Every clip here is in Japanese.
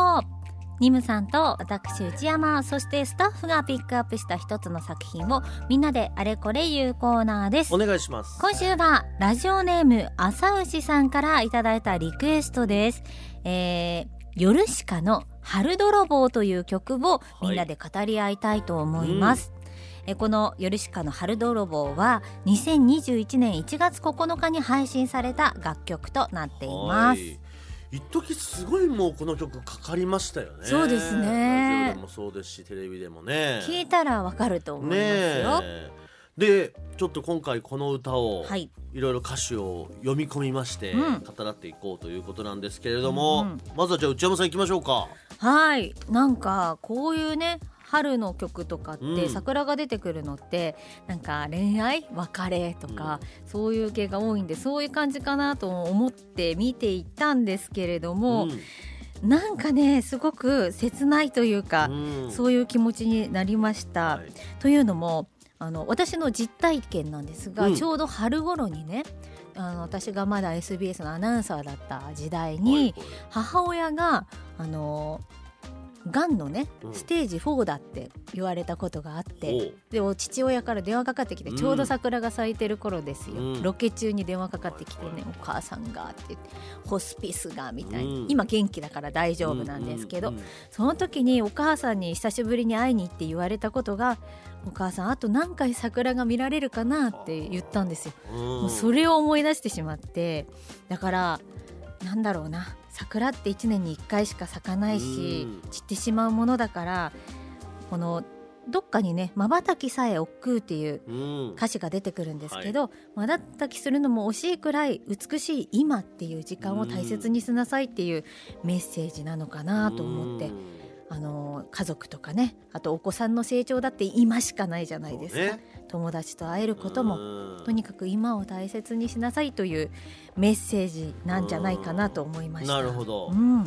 今週のモコニムさんと私内山そしてスタッフがピックアップした一つの作品をみんなであれこれ言うコーナーです。お願いします。今週はラジオネーム朝牛さんからいただいたリクエストです。えー、ヨルシカの春泥棒という曲をみんなで語り合いたいと思います、えこのヨルシカの春泥棒は2021年1月9日に配信された楽曲となっています。はい一時すごいもうこの曲かかりましたよね。そうですね。ラジオでもそうですしテレビでもね。聞いたらわかると思いますねよ、え。でちょっと今回この歌をはい。いろいろ歌詞を読み込みましてうん。語らっていこうということなんですけれども、うんうん。まずはじゃあ内山さん行きましょうか。はい。なんかこういうね春の曲とかって、うん。桜が出てくるのってなんか恋愛？別れ？とか、そういう系が多いんでそういう感じかなと思って見ていたんですけれども、なんかねすごく切ないというか、うん。そういう気持ちになりました。はい。というのもあの私の実体験なんですが、うん。ちょうど春頃にねあの私がまだ SBS のアナウンサーだった時代に、母親があのがんのねうん。ステージ4だって言われたことがあって、でお父親から電話かかってきて、うん。ちょうど桜が咲いてる頃ですよ、うん。ロケ中に電話かかってきてね、はいお母さんがって言ってホスピスがみたいな、うん。今元気だから大丈夫なんですけど、その時にお母さんに久しぶりに会いに行って言われたことがお母さんあと何回桜が見られるかなって言ったんですよ。うん。もうそれを思い出してしまってだからなんだろうな桜って1年に1回しか咲かないしうん。散ってしまうものだからこのどっかにね「まばたきさえ億劫」っていううん。歌詞が出てくるんですけど、まばたきするのも惜しいくらい美しい今っていう時間を大切にしなさいっていうメッセージなのかなと思って、あの家族とかねあとお子さんの成長だって今しかないじゃないですか、ね。友達と会えることもうん。とにかく今を大切にしなさいというメッセージなんじゃないかなと思いました。なるほど。うん、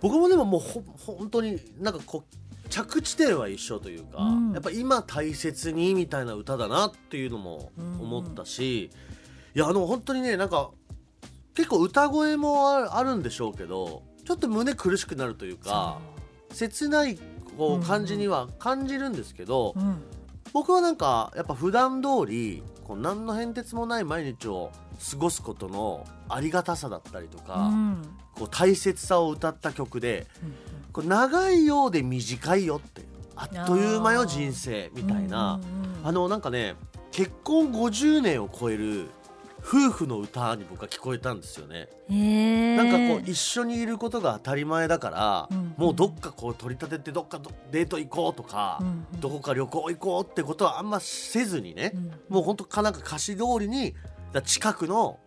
僕もでももうほ本当になんかこう着地点は一緒というか、うん。やっぱ今大切にみたいな歌だなっていうのも思ったし、いやあの本当にねなんか結構歌声もああるんでしょうけどちょっと胸苦しくなるというか切ないこう感じには感じるんですけど、そううん。僕はなんかやっぱ普段通りこう何の変哲もない毎日を過ごすことのありがたさだったりとか、うん。こう大切さを歌った曲でうんこう長いようで短いよってあっという間よ人生みたいな、あのなんかね結婚50年を超える夫婦の歌に僕は聞こえたんですよね、へー。なんかこう一緒にいることが当たり前だから、うんもうどっかこう取り立ててどっかどデート行こうとか、うんうん。どこか旅行行こうってことはあんませずにね、うんもうほんとかなんか歌詞通りにだ近くの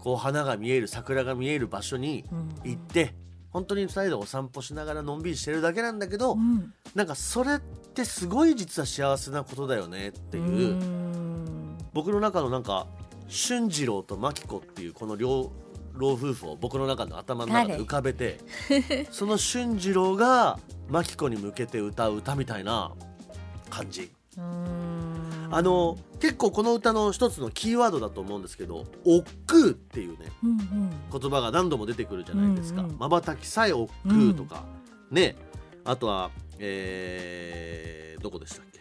こう花が見える桜が見える場所にうん行って本当に2人でお散歩しながらのんびりしてるだけなんだけど、うん。なんかそれってすごい実は幸せなことだよねっていう、うん。僕の中のなんか俊次郎と真紀子っていうこの両老夫婦を僕の中の頭の中で浮かべて その俊次郎が真紀子に向けて歌う歌みたいな感じ。うん。あの結構この歌の一つのキーワードだと思うんですけど「億劫」っていうねうんうん。言葉が何度も出てくるじゃないですか。うんうん。まばたきさえ億劫とか、ね。あとはえーどこでしたっけ？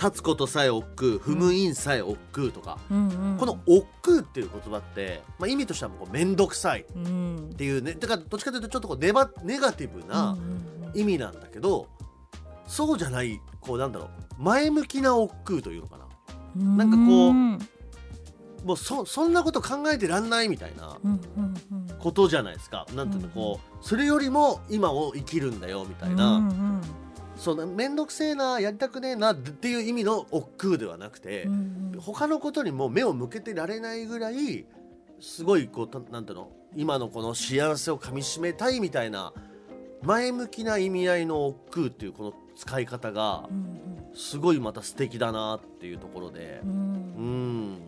立つことさえ億劫踏む印さえ億劫とか、うんうん。この「億劫」っていう言葉って、まあ、意味としてはもう面倒くさいっうん。ていうね。だからどっちかというとちょっとこうネバネガティブな意味なんだけど、そうじゃないこうなんだろう前向きな億劫というのかな。うんなんかこううん。もうそそんなこと考えてらんないみたいなうんうんうん。ことじゃないですか。なんていうのうんこうそれよりも今を生きるんだよみたいな、うんうんそんな面倒くせえなやりたくねえなっていう意味の億劫ではなくて、うんうん。他のことにも目を向けてられないぐらいすごいこうたなんていうの？今のこの幸せをかみしめたいみたいな前向きな意味合いの億劫っていうこの使い方がうんすごいまた素敵だなっていうところで。うん。ううん。ん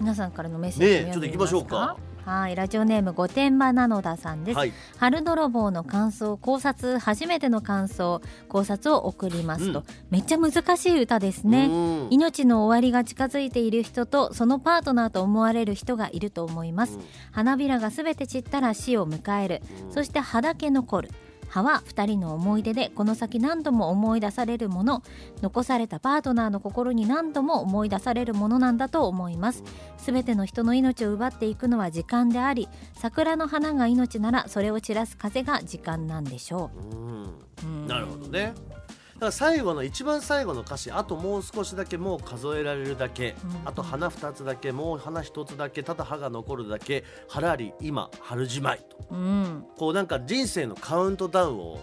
皆さんからのメッセージねえちょっと行きましょうかはいラジオネーム御殿場なのださんです、はい。春泥棒の感想考察初めての感想考察を送りますと、うん。めっちゃ難しい歌ですね、うん。命の終わりが近づいている人とそのパートナーと思われる人がいると思います、うん。花びらがすべて散ったら死を迎える、うん。そして葉だけ残る葉は2人の思い出でこの先何度も思い出されるもの残されたパートナーの心に何度も思い出されるものなんだと思います。すべての人の命を奪っていくのは時間であり桜の花が命ならそれを散らす風が時間なんでしょう。ん。う、うん。なるほどね。だから最後の一番最後の歌詞あともう少しだけもう数えられるだけ、うん。あと花二つだけもう花一つだけただ葉が残るだけ腹あり今春じまいと。うん。こうなんか人生のカウントダウンを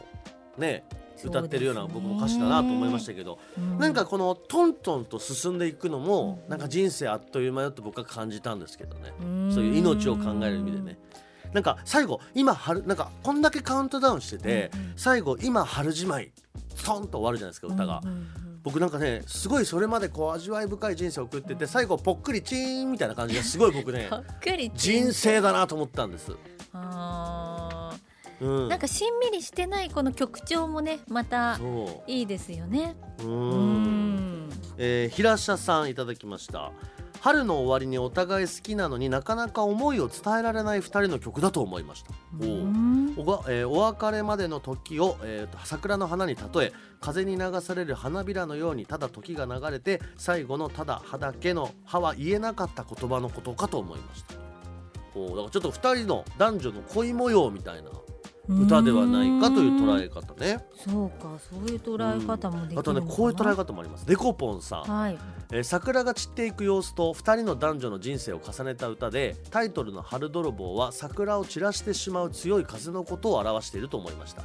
ね歌ってるような僕も歌詞だなと思いましたけど、うん。なんかこのトントンと進んでいくのも、うん。なんか人生あっという間よって僕は感じたんですけどね、うん。そういう命を考える意味でね。なんか最後今春なんかこんだけカウントダウンしてて、最後今春じまいストンと終わるじゃないですか歌が、僕なんかねすごいそれまでこう味わい深い人生を送ってて最後ぽっくりチーンみたいな感じがすごい僕ね 人生だなと思ったんです、あうん。ー、なんかしんみりしてないこの曲調もねまたそいいですよね。うううんん。えー平社さんいただきました春の終わりにお互い好きなのになかなか思いを伝えられない2人の曲だと思いました。おおがえーお別れまでの時を、えーと桜の花に例え風に流される花びらのようにただ時が流れて最後のただ葉だけの葉は言えなかった言葉のことかと思いました。おうだからちょっと2人の男女の恋模様みたいな歌ではないかという捉え方ね。そうかそういう捉え方もできるのあとねこういう捉え方もあります。デコポンさん。はい。えー桜が散っていく様子と2人の男女の人生を重ねた歌でタイトルの「春泥棒」は桜を散らしてしまう強い風のことを表していると思いました、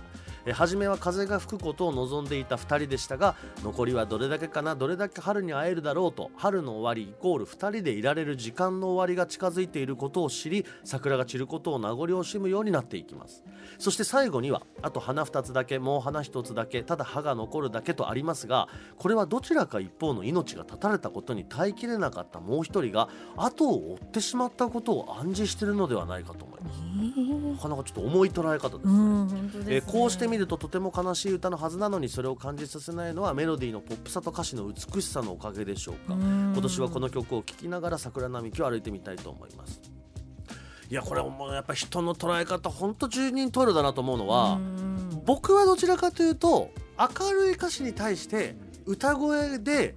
え初めは風が吹くことを望んでいた2人でしたが残りはどれだけかなどれだけ春に会えるだろうと春の終わりイコール2人でいられる時間の終わりが近づいていることを知り桜が散ることを名残惜しむようになっていきます。そして最後にはあと花2つだけもう花1つだけただ葉が残るだけとありますがこれはどちらか一方の命が絶たれたことに耐えきれなかったもう一人が後を追ってしまったことを暗示してるのではないかと思います。えーなかなかちょっと重い捉え方ですね、うんね。えーこうして見るととても悲しい歌のはずなのにそれを感じさせないのはメロディーのポップさと歌詞の美しさのおかげでしょうか。うん。今年はこの曲を聴きながら桜並木を歩いてみたいと思います。いやこれもうやっぱ人の捉え方本当十人十色だなと思うのは、うん。僕はどちらかというと明るい歌詞に対して歌声で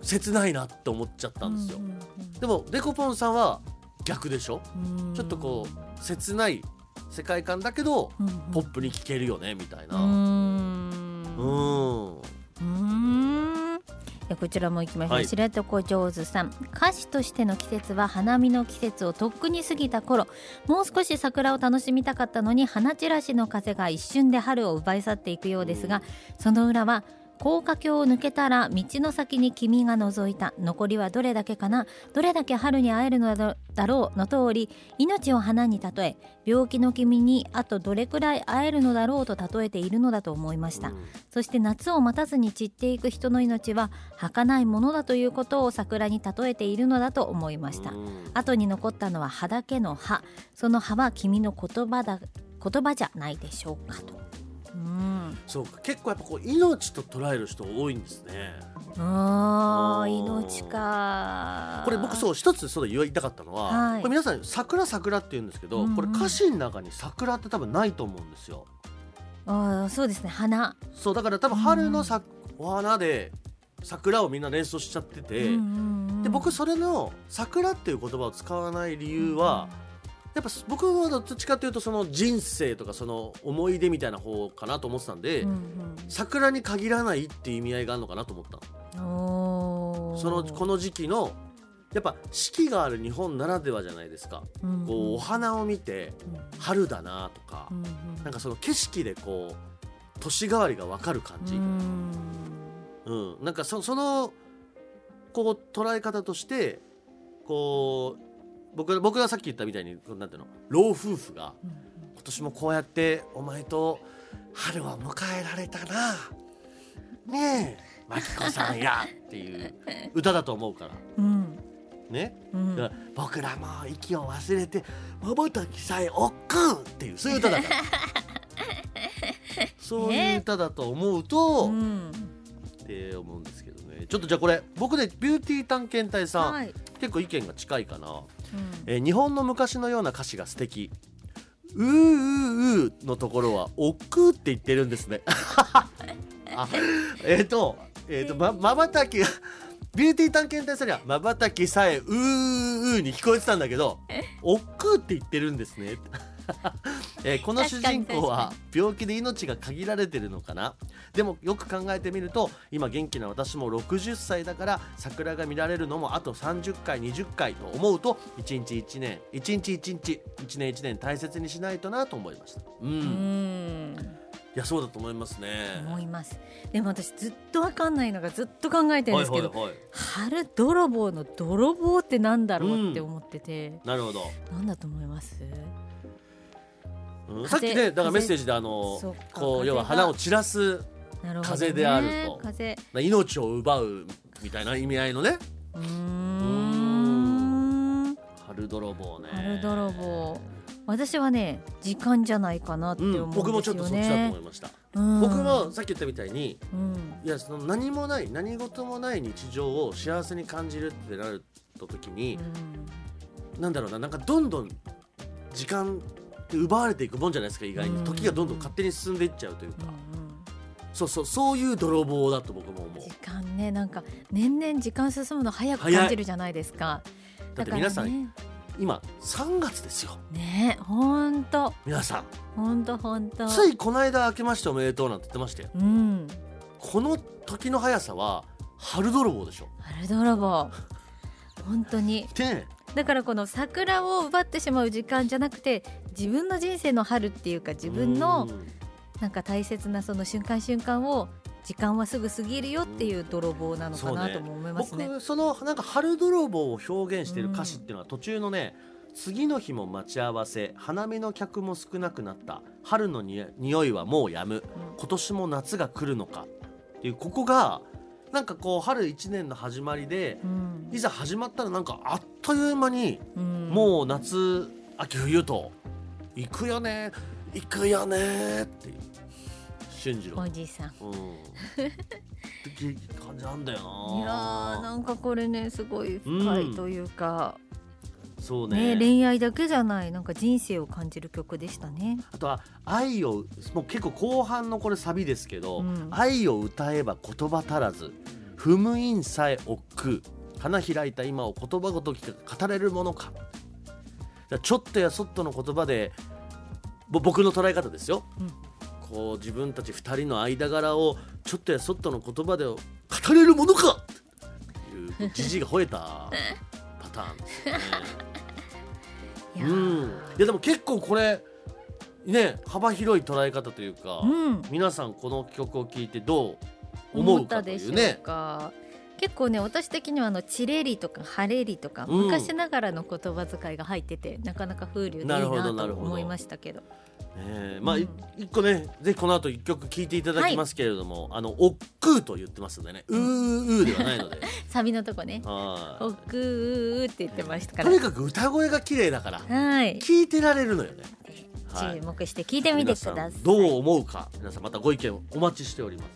切ないなって思っちゃったんですよ、うん。でもデコポンさんは逆でしょ？うん。ちょっとこう切ない世界観だけどうんポップに聴けるよねみたいな。うん。こちらも行きましょう、はい。知床上手さん。歌手としての季節は花見の季節をとっくに過ぎた頃。もう少し桜を楽しみたかったのに花散らしの風が一瞬で春を奪い去っていくようですが、その裏は高架橋を抜けたら道の先に君が覗いた。残りはどれだけかな？どれだけ春に会えるのだだろう？の通り命を花に例え病気の君にあとどれくらい会えるのだろうと例えているのだと思いました、うん。そして夏を待たずに散っていく人の命は儚いものだということを桜に例えているのだと思いました、うん。後に残ったのは葉だけの葉。その葉は君の言葉だ言葉じゃないでしょうかと。うんそうか。結構やっぱこう命と捉える人多いんですね。あーあー。命かこれ僕そう一つそう言いたかったのは、はい。これ皆さん桜桜って言うんですけど、うん。うんこれ歌詞の中に桜って多分ないと思うんですよ。あーそうですね。花。そうだから多分春のさ、お花で桜をみんな連想しちゃってて、うんうんうん。で僕それの桜っていう言葉を使わない理由は、やっぱ僕はどっちかというとその人生とかその思い出みたいな方かなと思ってたんで、うんうん。桜に限らないっていう意味合いがあるのかなと思ったそのこの時期のやっぱ四季がある日本ならではじゃないですか、うんうん。こうお花を見て春だなとか、うんうん。なんかその景色でこう年替わりが分かる感じ、うん。うん、なんかそそのこう捉え方としてこう僕僕がさっき言ったみたいになんていうの？老夫婦がうん今年もこうやってお前と春を迎えられたな。ねえ。真紀子さんやっていう歌だと思うから、うん。うね、うん。ら僕らも息を忘れてまばたきさえおっくんっていうそういう歌だから。そういう歌だと思うと、うんって思うんですけどね。ちょっとじゃあこれ僕ねビューティー探検隊さん、はい。結構意見が近いかな、うんえー日本の昔のような歌詞が素敵。うーうーうーのところは「おっく」って言ってるんですね。あえっ、とえっ、とままばたきがビューティー探検隊さんにはまばたきさえうーうーに聞こえてたんだけど「おっく」って言ってるんですねえーこの主人公は病気で命が限られてるのかな？でもよく考えてみると今元気な私も60歳だから桜が見られるのもあと30回20回と思うと1日1年1日1日1年1年大切にしないとなと思いました。うん、ういん。やそうだと思いますね。思います。でも私ずっとわかんないのがずっと考えてるんですけど、はいはいはい。春泥棒の泥棒ってなんだろうって思ってて、なるほど、なんだと思います？うん。風さっきねだからメッセージであのこう要は花を散らす風であると。風。命を奪うみたいな意味合いのね。うーん。春泥棒ね。春泥棒。私はね時間じゃないかなってうん、思うんですよね、僕もちょっとそっちだと思いました、うん。僕もさっき言ったみたいにうん。いやその何もない何事もない日常を幸せに感じるってなると時に、なんだろうななんかどんどん時間って奪われていくもんじゃないですか意外に、うん。時がどんどん勝手に進んでいっちゃうというか、そうそうそういう泥棒だと僕も思う。時間ねなんか年々時間進むの早く感じるじゃないですか。だって皆さん、ね今3月ですよ。ねほんと。皆さん。ほんとほんと。ついこの間明けましておめでとうなんて言ってましたよ。うん。この時の速さは春泥棒でしょ。春泥棒本当に。でだからこの桜を奪ってしまう時間じゃなくて自分の人生の春っていうか自分のうん。なんか大切なその瞬間瞬間を時間はすぐ過ぎるよっていう泥棒なのかなとも思いますね。僕そのなんか春泥棒を表現している歌詞っていうのは途中のね次の日も待ち合わせ花見の客も少なくなった。春のに匂いはもうやむ。今年も夏が来るのか。っていうここがなんかこう春一年の始まりでうん。いざ始まったらなんかあっという間にうん。もう夏秋冬と行くよね行くよねっていう。俊次郎。おじさん。うん。って感じなんだよいやなんかこれねすごい深いというか、そうね。ね恋愛だけじゃないなんか人生を感じる曲でしたね。あとは愛をもう結構後半のこれサビですけど、うん。愛を歌えば言葉足らず踏む印さえ億劫花開いた今を言葉ごとき語れるものか。ちょっとやそっとの言葉でぼ僕の捉え方ですよ、うん。こう自分たち二人の間柄をちょっとやそっとの言葉で語れるものかっていうじじいが吠えたパターンですよね。いやうん、ーいやでも結構これね幅広い捉え方というか、うん皆さんこの曲を聴いてどう思うかとでしょういうね。か。結構ね私的にはあのチレリとかハレリとか、うん昔ながらの言葉遣いが入っててなかなか風流でいいななるほどなるほど。と思いましたけど。ねえまあ、一個ねぜひこの後一曲聴いていただきますけれども、あの「おっくう」と言ってますんでね「うーうー」ではないので。サビのとこね「はい。おくー」って言ってましたから。とにかく歌声が綺麗だからはい。聴いてられるのよね。はい。注目して聞いてみてください。皆さんどう思うか皆さんまたご意見お待ちしております。